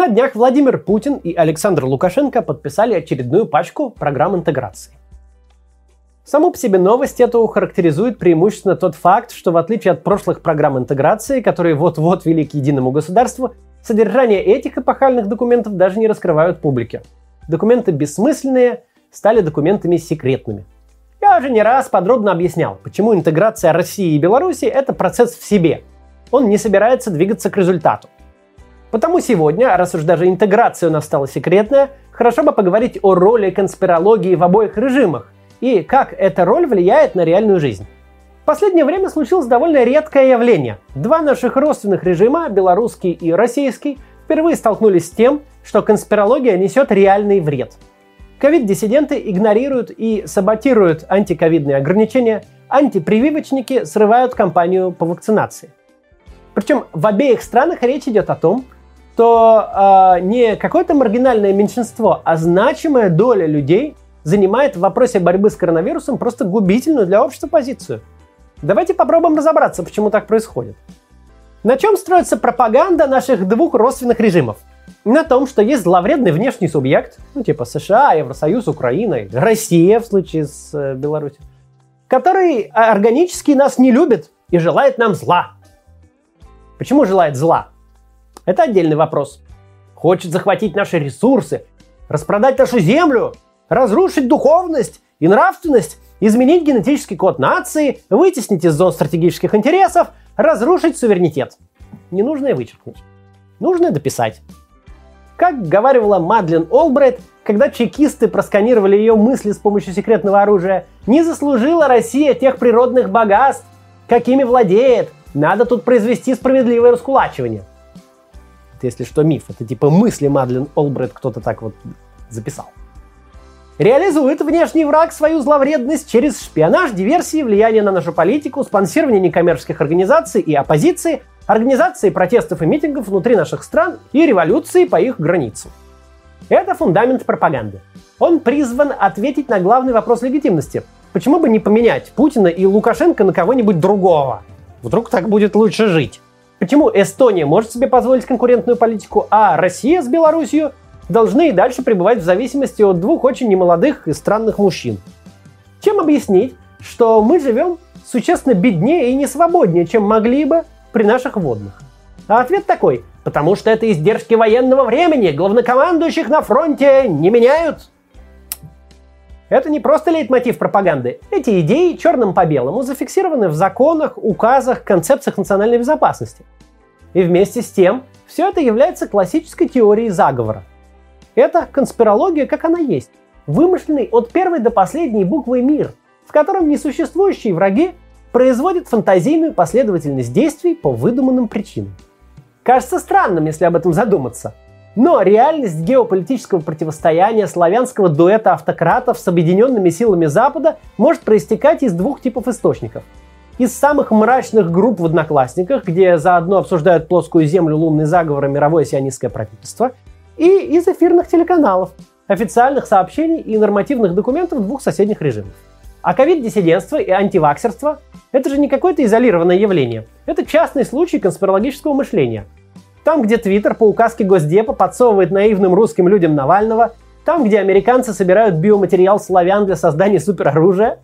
На днях Владимир Путин и Александр Лукашенко подписали очередную пачку программ интеграции. Саму по себе новость эту характеризует преимущественно тот факт, что в отличие от прошлых программ интеграции, которые вот-вот вели к единому государству, содержание этих эпохальных документов даже не раскрывают публике. Документы бессмысленные стали документами секретными. Я уже не раз подробно объяснял, почему интеграция России и Беларуси – это процесс в себе. Он не собирается двигаться к результату. Потому сегодня, раз уж даже интеграция у нас стала секретная, хорошо бы поговорить о роли конспирологии в обоих режимах и как эта роль влияет на реальную жизнь. В последнее время случилось довольно редкое явление. Два наших родственных режима, белорусский и российский, впервые столкнулись с тем, что конспирология несет реальный вред. Ковид-диссиденты игнорируют и саботируют антиковидные ограничения, антипрививочники срывают кампанию по вакцинации. Причем в обеих странах речь идет о том, что э, не какое-то маргинальное меньшинство, а значимая доля людей занимает в вопросе борьбы с коронавирусом просто губительную для общества позицию. Давайте попробуем разобраться, почему так происходит. На чем строится пропаганда наших двух родственных режимов? На том, что есть зловредный внешний субъект, ну типа США, Евросоюз, Украина, Россия в случае с э, Беларусью, который органически нас не любит и желает нам зла. Почему желает зла? Это отдельный вопрос. Хочет захватить наши ресурсы, распродать нашу землю, разрушить духовность и нравственность, изменить генетический код нации, вытеснить из зон стратегических интересов, разрушить суверенитет. Ненужное вычеркнуть. Нужное дописать. Как говаривала Мадлен Олбрайт, когда чекисты просканировали ее мысли с помощью секретного оружия, не заслужила Россия тех природных богатств, какими владеет. Надо тут произвести справедливое раскулачивание. Это, если что, миф. Это типа мысли Мадлен Олбрайт кто-то так вот записал. Реализует внешний враг свою зловредность через шпионаж, диверсии, влияние на нашу политику, спонсирование некоммерческих организаций и оппозиции, организации протестов и митингов внутри наших стран и революции по их границам. Это фундамент пропаганды. Он призван ответить на главный вопрос легитимности. Почему бы не поменять Путина и Лукашенко на кого-нибудь другого? Вдруг так будет лучше жить. Почему Эстония может себе позволить конкурентную политику, а Россия с Белоруссией должны и дальше пребывать в зависимости от двух очень немолодых и странных мужчин? Чем объяснить, что мы живем существенно беднее и не свободнее, чем могли бы при наших водных? А ответ такой, потому что это издержки военного времени, главнокомандующих на фронте не меняют. Это не просто лейтмотив пропаганды. Эти идеи черным по белому зафиксированы в законах, указах, концепциях национальной безопасности. И вместе с тем, все это является классической теорией заговора. Это конспирология, как она есть. Вымышленный от первой до последней буквы мир, в котором несуществующие враги производят фантазийную последовательность действий по выдуманным причинам. Кажется странным, если об этом задуматься – но реальность геополитического противостояния славянского дуэта автократов с объединенными силами Запада может проистекать из двух типов источников. Из самых мрачных групп в Одноклассниках, где заодно обсуждают плоскую землю, лунный заговор и мировое сионистское правительство, и из эфирных телеканалов, официальных сообщений и нормативных документов двух соседних режимов. А ковид-диссидентство и антиваксерство – это же не какое-то изолированное явление. Это частный случай конспирологического мышления – там, где Твиттер по указке Госдепа подсовывает наивным русским людям Навального, там, где американцы собирают биоматериал славян для создания супероружия,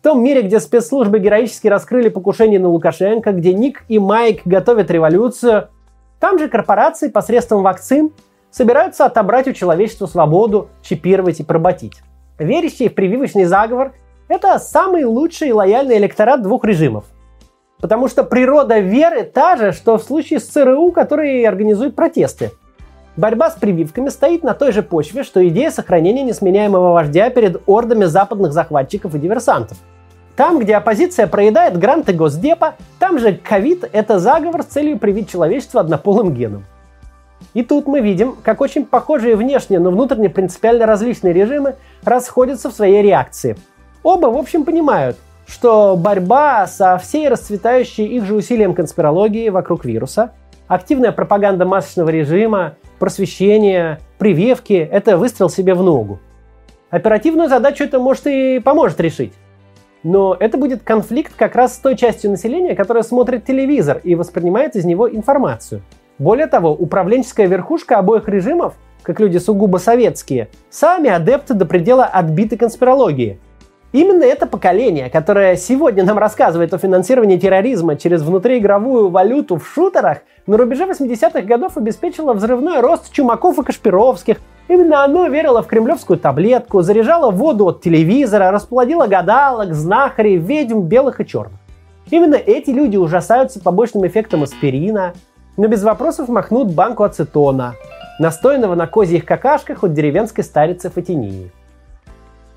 в том мире, где спецслужбы героически раскрыли покушение на Лукашенко, где Ник и Майк готовят революцию, там же корпорации посредством вакцин собираются отобрать у человечества свободу, чипировать и проботить. Верящие в прививочный заговор – это самый лучший и лояльный электорат двух режимов – Потому что природа веры та же, что в случае с ЦРУ, которые организуют протесты. Борьба с прививками стоит на той же почве, что идея сохранения несменяемого вождя перед ордами западных захватчиков и диверсантов. Там, где оппозиция проедает гранты Госдепа, там же ковид – это заговор с целью привить человечество однополым геном. И тут мы видим, как очень похожие внешне, но внутренне принципиально различные режимы расходятся в своей реакции. Оба, в общем, понимают – что борьба со всей расцветающей их же усилием конспирологии вокруг вируса, активная пропаганда масочного режима, просвещение, прививки – это выстрел себе в ногу. Оперативную задачу это может и поможет решить. Но это будет конфликт как раз с той частью населения, которая смотрит телевизор и воспринимает из него информацию. Более того, управленческая верхушка обоих режимов, как люди сугубо советские, сами адепты до предела отбиты конспирологии. Именно это поколение, которое сегодня нам рассказывает о финансировании терроризма через внутриигровую валюту в шутерах, на рубеже 80-х годов обеспечило взрывной рост Чумаков и Кашпировских, Именно оно верило в кремлевскую таблетку, заряжало воду от телевизора, расплодило гадалок, знахарей, ведьм, белых и черных. Именно эти люди ужасаются побочным эффектом аспирина, но без вопросов махнут банку ацетона, настоянного на козьих какашках от деревенской старицы Фатинии.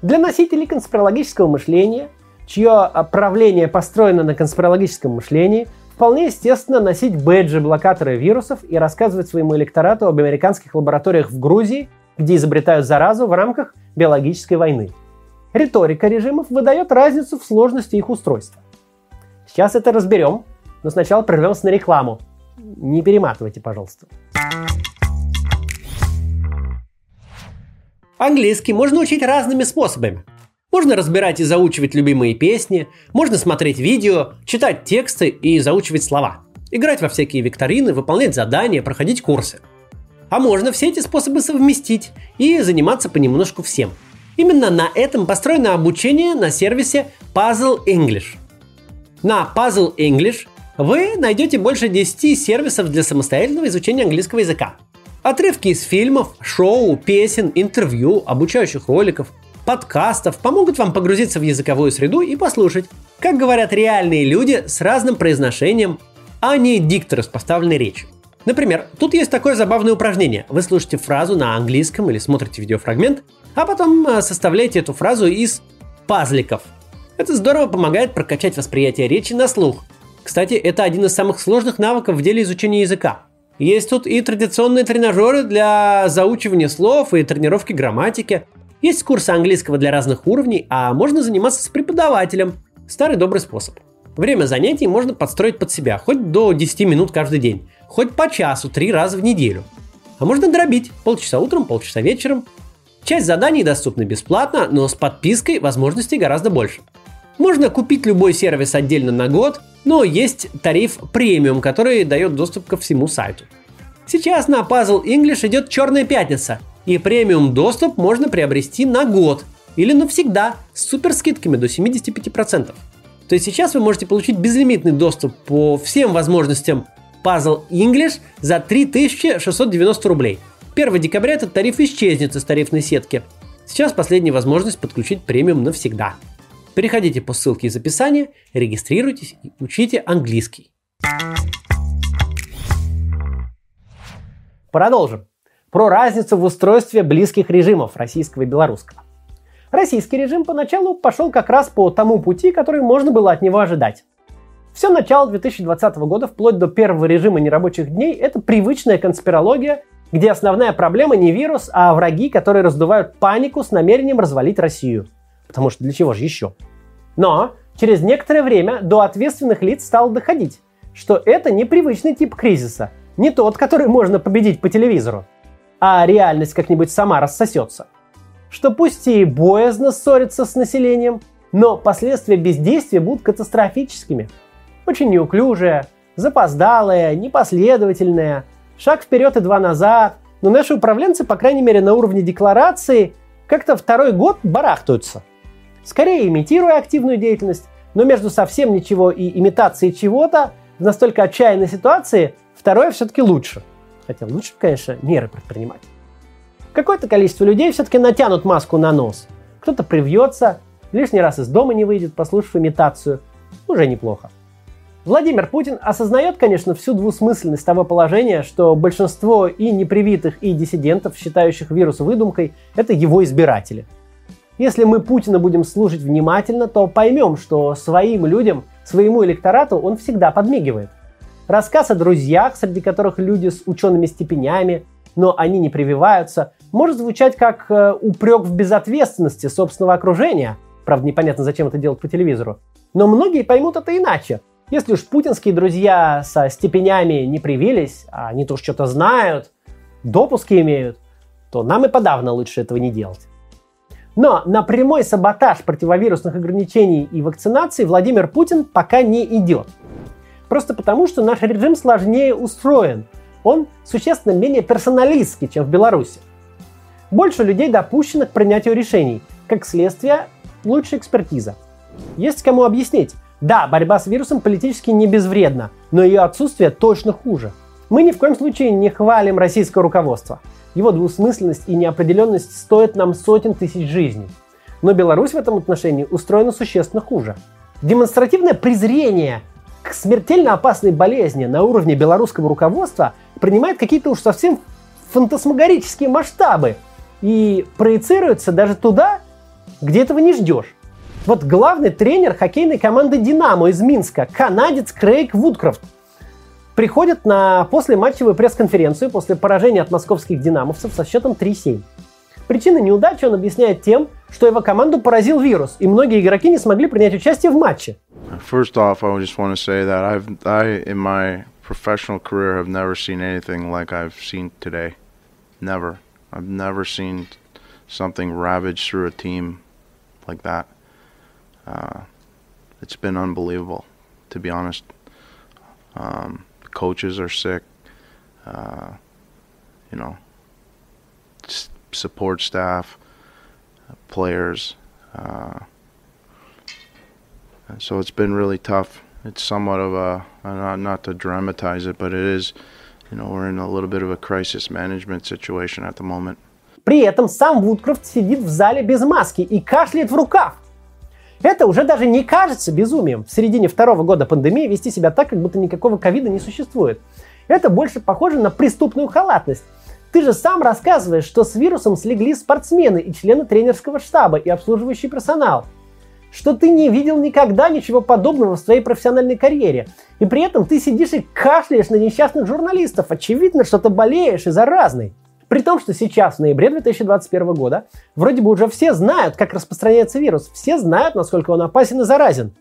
Для носителей конспирологического мышления, чье правление построено на конспирологическом мышлении, вполне естественно носить бэджи блокаторы вирусов и рассказывать своему электорату об американских лабораториях в Грузии где изобретают заразу в рамках биологической войны. Риторика режимов выдает разницу в сложности их устройства. Сейчас это разберем, но сначала прервемся на рекламу. Не перематывайте, пожалуйста. Английский можно учить разными способами. Можно разбирать и заучивать любимые песни, можно смотреть видео, читать тексты и заучивать слова, играть во всякие викторины, выполнять задания, проходить курсы – а можно все эти способы совместить и заниматься понемножку всем. Именно на этом построено обучение на сервисе Puzzle English. На Puzzle English вы найдете больше 10 сервисов для самостоятельного изучения английского языка. Отрывки из фильмов, шоу, песен, интервью, обучающих роликов, подкастов помогут вам погрузиться в языковую среду и послушать, как говорят реальные люди с разным произношением, а не дикторы с поставленной речью. Например, тут есть такое забавное упражнение. Вы слушаете фразу на английском или смотрите видеофрагмент, а потом э, составляете эту фразу из пазликов. Это здорово помогает прокачать восприятие речи на слух. Кстати, это один из самых сложных навыков в деле изучения языка. Есть тут и традиционные тренажеры для заучивания слов и тренировки грамматики. Есть курсы английского для разных уровней, а можно заниматься с преподавателем. Старый добрый способ. Время занятий можно подстроить под себя, хоть до 10 минут каждый день хоть по часу три раза в неделю. А можно дробить полчаса утром, полчаса вечером. Часть заданий доступна бесплатно, но с подпиской возможностей гораздо больше. Можно купить любой сервис отдельно на год, но есть тариф премиум, который дает доступ ко всему сайту. Сейчас на Puzzle English идет черная пятница, и премиум доступ можно приобрести на год или навсегда с супер скидками до 75%. То есть сейчас вы можете получить безлимитный доступ по всем возможностям Puzzle English за 3690 рублей. 1 декабря этот тариф исчезнет из тарифной сетки. Сейчас последняя возможность подключить премиум навсегда. Переходите по ссылке из описания, регистрируйтесь и учите английский. Продолжим. Про разницу в устройстве близких режимов российского и белорусского. Российский режим поначалу пошел как раз по тому пути, который можно было от него ожидать. Все начало 2020 года, вплоть до первого режима нерабочих дней, это привычная конспирология, где основная проблема не вирус, а враги, которые раздувают панику с намерением развалить Россию. Потому что для чего же еще? Но через некоторое время до ответственных лиц стало доходить, что это не привычный тип кризиса, не тот, который можно победить по телевизору, а реальность как-нибудь сама рассосется. Что пусть и боязно ссориться с населением, но последствия бездействия будут катастрофическими – очень неуклюжая, запоздалая, непоследовательная, шаг вперед и два назад. Но наши управленцы, по крайней мере, на уровне декларации, как-то второй год барахтаются. Скорее имитируя активную деятельность, но между совсем ничего и имитацией чего-то в настолько отчаянной ситуации второе все-таки лучше. Хотя лучше, конечно, меры предпринимать. Какое-то количество людей все-таки натянут маску на нос. Кто-то привьется, лишний раз из дома не выйдет, послушав имитацию. Уже неплохо. Владимир Путин осознает, конечно, всю двусмысленность того положения, что большинство и непривитых, и диссидентов, считающих вирус выдумкой, это его избиратели. Если мы Путина будем слушать внимательно, то поймем, что своим людям, своему электорату он всегда подмигивает. Рассказ о друзьях, среди которых люди с учеными степенями, но они не прививаются, может звучать как э, упрек в безответственности собственного окружения. Правда, непонятно, зачем это делать по телевизору. Но многие поймут это иначе – если уж путинские друзья со степенями не привились, а они то что-то знают, допуски имеют, то нам и подавно лучше этого не делать. Но на прямой саботаж противовирусных ограничений и вакцинации Владимир Путин пока не идет. Просто потому, что наш режим сложнее устроен. он существенно менее персоналистский, чем в Беларуси. Больше людей допущено к принятию решений. Как следствие, лучше экспертиза. Есть кому объяснить. Да, борьба с вирусом политически не безвредна, но ее отсутствие точно хуже. Мы ни в коем случае не хвалим российское руководство. Его двусмысленность и неопределенность стоят нам сотен тысяч жизней. Но Беларусь в этом отношении устроена существенно хуже. Демонстративное презрение к смертельно опасной болезни на уровне белорусского руководства принимает какие-то уж совсем фантасмагорические масштабы и проецируется даже туда, где этого не ждешь. Вот главный тренер хоккейной команды «Динамо» из Минска, канадец Крейг Вудкрофт, приходит на послематчевую пресс-конференцию после поражения от московских «Динамовцев» со счетом 3-7. Причины неудачи он объясняет тем, что его команду поразил вирус, и многие игроки не смогли принять участие в матче. First off, I just want to say that I, in my professional career, have never seen anything like I've seen today. Never. I've never seen something ravage through a team like that. Uh, it's been unbelievable, to be honest. Um, coaches are sick. Uh, you know, support staff, players. Uh, so it's been really tough. It's somewhat of a not, not to dramatize it, but it is. You know, we're in a little bit of a crisis management situation at the moment. При этом сам Вудкрофт сидит в зале без маски и кашляет в рукав. Это уже даже не кажется безумием в середине второго года пандемии вести себя так, как будто никакого ковида не существует. Это больше похоже на преступную халатность. Ты же сам рассказываешь, что с вирусом слегли спортсмены и члены тренерского штаба и обслуживающий персонал. Что ты не видел никогда ничего подобного в своей профессиональной карьере. И при этом ты сидишь и кашляешь на несчастных журналистов. Очевидно, что ты болеешь и заразный. При том, что сейчас, в ноябре 2021 года, вроде бы уже все знают, как распространяется вирус, все знают, насколько он опасен и заразен.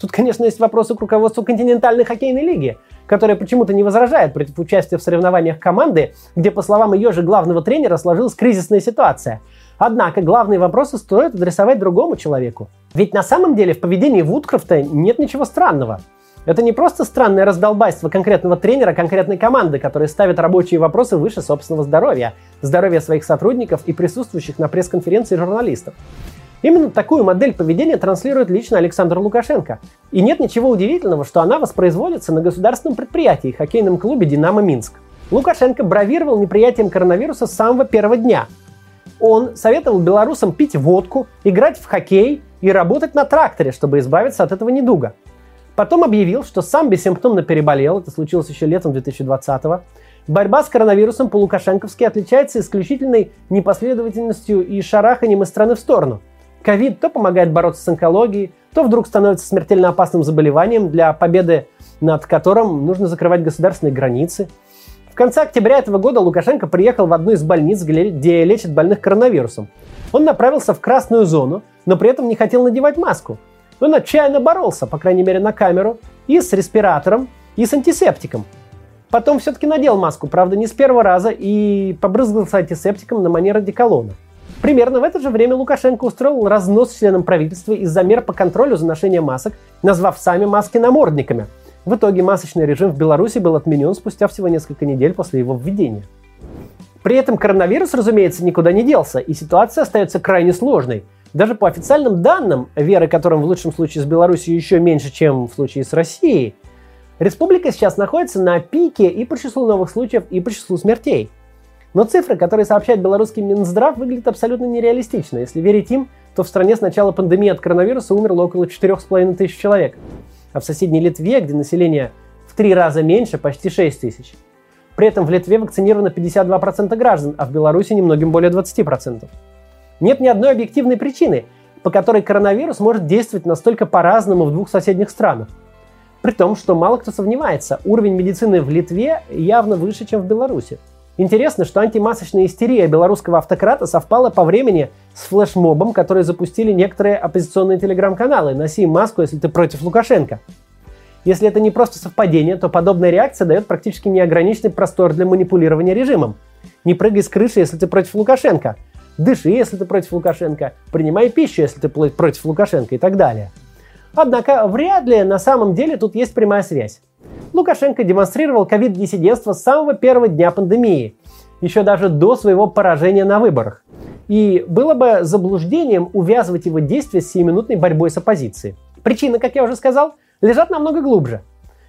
Тут, конечно, есть вопросы к руководству континентальной хоккейной лиги, которая почему-то не возражает против участия в соревнованиях команды, где, по словам ее же главного тренера, сложилась кризисная ситуация. Однако главные вопросы стоит адресовать другому человеку. Ведь на самом деле в поведении Вудкрофта нет ничего странного. Это не просто странное раздолбайство конкретного тренера конкретной команды, который ставит рабочие вопросы выше собственного здоровья, здоровья своих сотрудников и присутствующих на пресс-конференции журналистов. Именно такую модель поведения транслирует лично Александр Лукашенко. И нет ничего удивительного, что она воспроизводится на государственном предприятии хоккейном клубе «Динамо Минск». Лукашенко бравировал неприятием коронавируса с самого первого дня. Он советовал белорусам пить водку, играть в хоккей и работать на тракторе, чтобы избавиться от этого недуга – Потом объявил, что сам бессимптомно переболел, это случилось еще летом 2020-го. Борьба с коронавирусом по-лукашенковски отличается исключительной непоследовательностью и шараханием из страны в сторону. Ковид то помогает бороться с онкологией, то вдруг становится смертельно опасным заболеванием, для победы над которым нужно закрывать государственные границы. В конце октября этого года Лукашенко приехал в одну из больниц, где лечат больных коронавирусом. Он направился в красную зону, но при этом не хотел надевать маску – он отчаянно боролся, по крайней мере на камеру, и с респиратором, и с антисептиком. Потом все-таки надел маску, правда не с первого раза, и побрызгался антисептиком на манер одеколона. Примерно в это же время Лукашенко устроил разнос членам правительства из-за мер по контролю за ношением масок, назвав сами маски намордниками. В итоге масочный режим в Беларуси был отменен спустя всего несколько недель после его введения. При этом коронавирус, разумеется, никуда не делся, и ситуация остается крайне сложной – даже по официальным данным, веры которым в лучшем случае с Беларусью еще меньше, чем в случае с Россией, республика сейчас находится на пике и по числу новых случаев, и по числу смертей. Но цифры, которые сообщает белорусский Минздрав, выглядят абсолютно нереалистично. Если верить им, то в стране с начала пандемии от коронавируса умерло около 4,5 тысяч человек. А в соседней Литве, где население в три раза меньше, почти 6 тысяч. При этом в Литве вакцинировано 52% граждан, а в Беларуси немногим более 20%. Нет ни одной объективной причины, по которой коронавирус может действовать настолько по-разному в двух соседних странах. При том, что мало кто сомневается, уровень медицины в Литве явно выше, чем в Беларуси. Интересно, что антимасочная истерия белорусского автократа совпала по времени с флешмобом, который запустили некоторые оппозиционные телеграм-каналы «Носи маску, если ты против Лукашенко». Если это не просто совпадение, то подобная реакция дает практически неограниченный простор для манипулирования режимом. Не прыгай с крыши, если ты против Лукашенко – дыши, если ты против Лукашенко, принимай пищу, если ты против Лукашенко и так далее. Однако вряд ли на самом деле тут есть прямая связь. Лукашенко демонстрировал ковид-диссидентство с самого первого дня пандемии, еще даже до своего поражения на выборах. И было бы заблуждением увязывать его действия с сиюминутной борьбой с оппозицией. Причины, как я уже сказал, лежат намного глубже.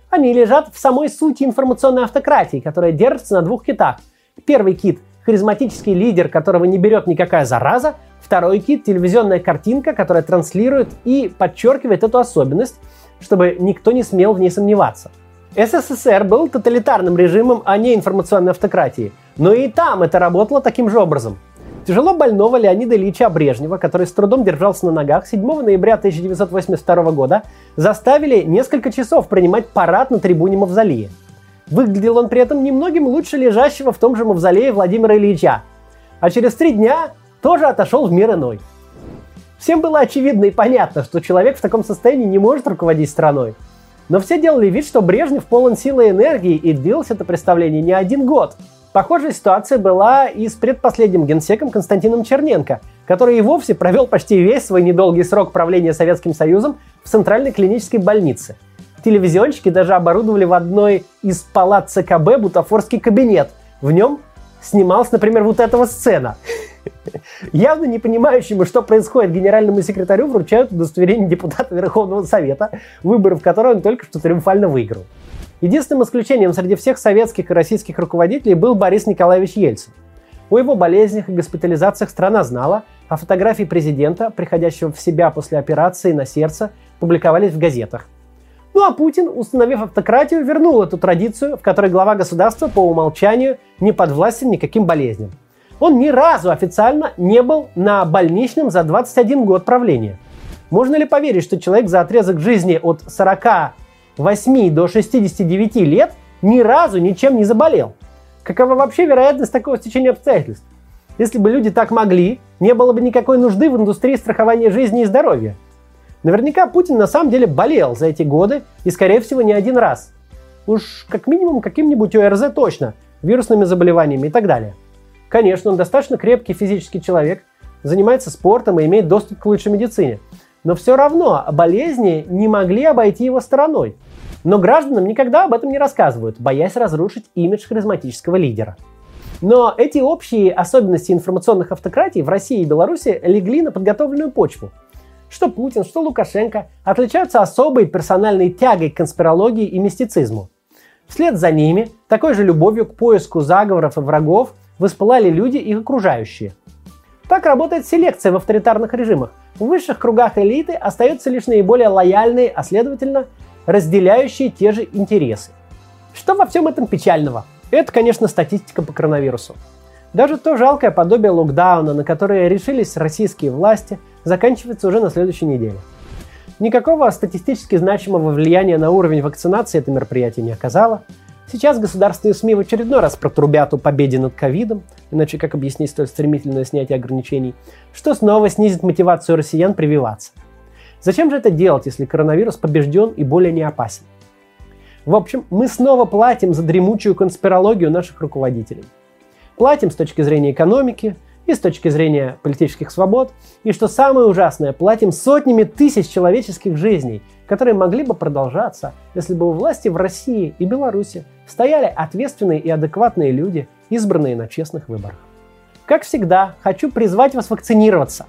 Они лежат в самой сути информационной автократии, которая держится на двух китах. Первый кит – харизматический лидер, которого не берет никакая зараза. Второй кит – телевизионная картинка, которая транслирует и подчеркивает эту особенность, чтобы никто не смел в ней сомневаться. СССР был тоталитарным режимом, а не информационной автократией. Но и там это работало таким же образом. Тяжело больного Леонида Ильича Брежнева, который с трудом держался на ногах, 7 ноября 1982 года заставили несколько часов принимать парад на трибуне Мавзолея. Выглядел он при этом немногим лучше лежащего в том же Мавзолее Владимира Ильича. А через три дня тоже отошел в мир иной. Всем было очевидно и понятно, что человек в таком состоянии не может руководить страной. Но все делали вид, что Брежнев полон силы и энергии, и длилось это представление не один год. Похожая ситуация была и с предпоследним генсеком Константином Черненко, который и вовсе провел почти весь свой недолгий срок правления Советским Союзом в Центральной клинической больнице. Телевизионщики даже оборудовали в одной из палат ЦКБ бутафорский кабинет. В нем снималась, например, вот эта сцена. Явно не понимающему, что происходит, генеральному секретарю вручают удостоверение депутата Верховного Совета, выборы в которой он только что триумфально выиграл. Единственным исключением среди всех советских и российских руководителей был Борис Николаевич Ельцин. О его болезнях и госпитализациях страна знала, а фотографии президента, приходящего в себя после операции на сердце, публиковались в газетах. Ну а Путин, установив автократию, вернул эту традицию, в которой глава государства по умолчанию не подвластен никаким болезням. Он ни разу официально не был на больничном за 21 год правления. Можно ли поверить, что человек за отрезок жизни от 48 до 69 лет ни разу ничем не заболел? Какова вообще вероятность такого стечения обстоятельств? Если бы люди так могли, не было бы никакой нужды в индустрии страхования жизни и здоровья. Наверняка Путин на самом деле болел за эти годы и, скорее всего, не один раз. Уж как минимум каким-нибудь ОРЗ точно, вирусными заболеваниями и так далее. Конечно, он достаточно крепкий физический человек, занимается спортом и имеет доступ к лучшей медицине. Но все равно болезни не могли обойти его стороной. Но гражданам никогда об этом не рассказывают, боясь разрушить имидж харизматического лидера. Но эти общие особенности информационных автократий в России и Беларуси легли на подготовленную почву. Что Путин, что Лукашенко отличаются особой персональной тягой к конспирологии и мистицизму. Вслед за ними, такой же любовью к поиску заговоров и врагов, воспылали люди их окружающие. Так работает селекция в авторитарных режимах. В высших кругах элиты остаются лишь наиболее лояльные, а следовательно, разделяющие те же интересы. Что во всем этом печального? Это, конечно, статистика по коронавирусу. Даже то жалкое подобие локдауна, на которое решились российские власти, заканчивается уже на следующей неделе. Никакого статистически значимого влияния на уровень вакцинации это мероприятие не оказало – Сейчас государственные СМИ в очередной раз протрубят о победе над ковидом, иначе как объяснить столь стремительное снятие ограничений, что снова снизит мотивацию россиян прививаться. Зачем же это делать, если коронавирус побежден и более не опасен? В общем, мы снова платим за дремучую конспирологию наших руководителей. Платим с точки зрения экономики и с точки зрения политических свобод, и что самое ужасное, платим сотнями тысяч человеческих жизней, которые могли бы продолжаться, если бы у власти в России и Беларуси стояли ответственные и адекватные люди, избранные на честных выборах. Как всегда, хочу призвать вас вакцинироваться.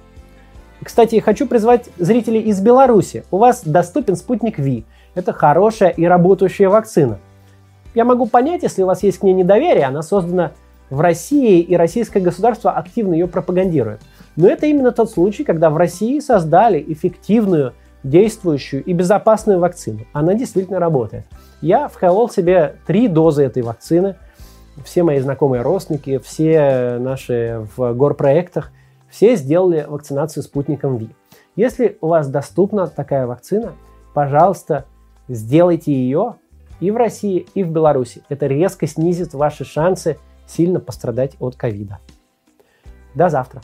Кстати, хочу призвать зрителей из Беларуси. У вас доступен спутник Ви. Это хорошая и работающая вакцина. Я могу понять, если у вас есть к ней недоверие, она создана в России, и российское государство активно ее пропагандирует. Но это именно тот случай, когда в России создали эффективную действующую и безопасную вакцину. Она действительно работает. Я вколол себе три дозы этой вакцины. Все мои знакомые родственники, все наши в горпроектах, все сделали вакцинацию спутником ВИ. Если у вас доступна такая вакцина, пожалуйста, сделайте ее и в России, и в Беларуси. Это резко снизит ваши шансы сильно пострадать от ковида. До завтра.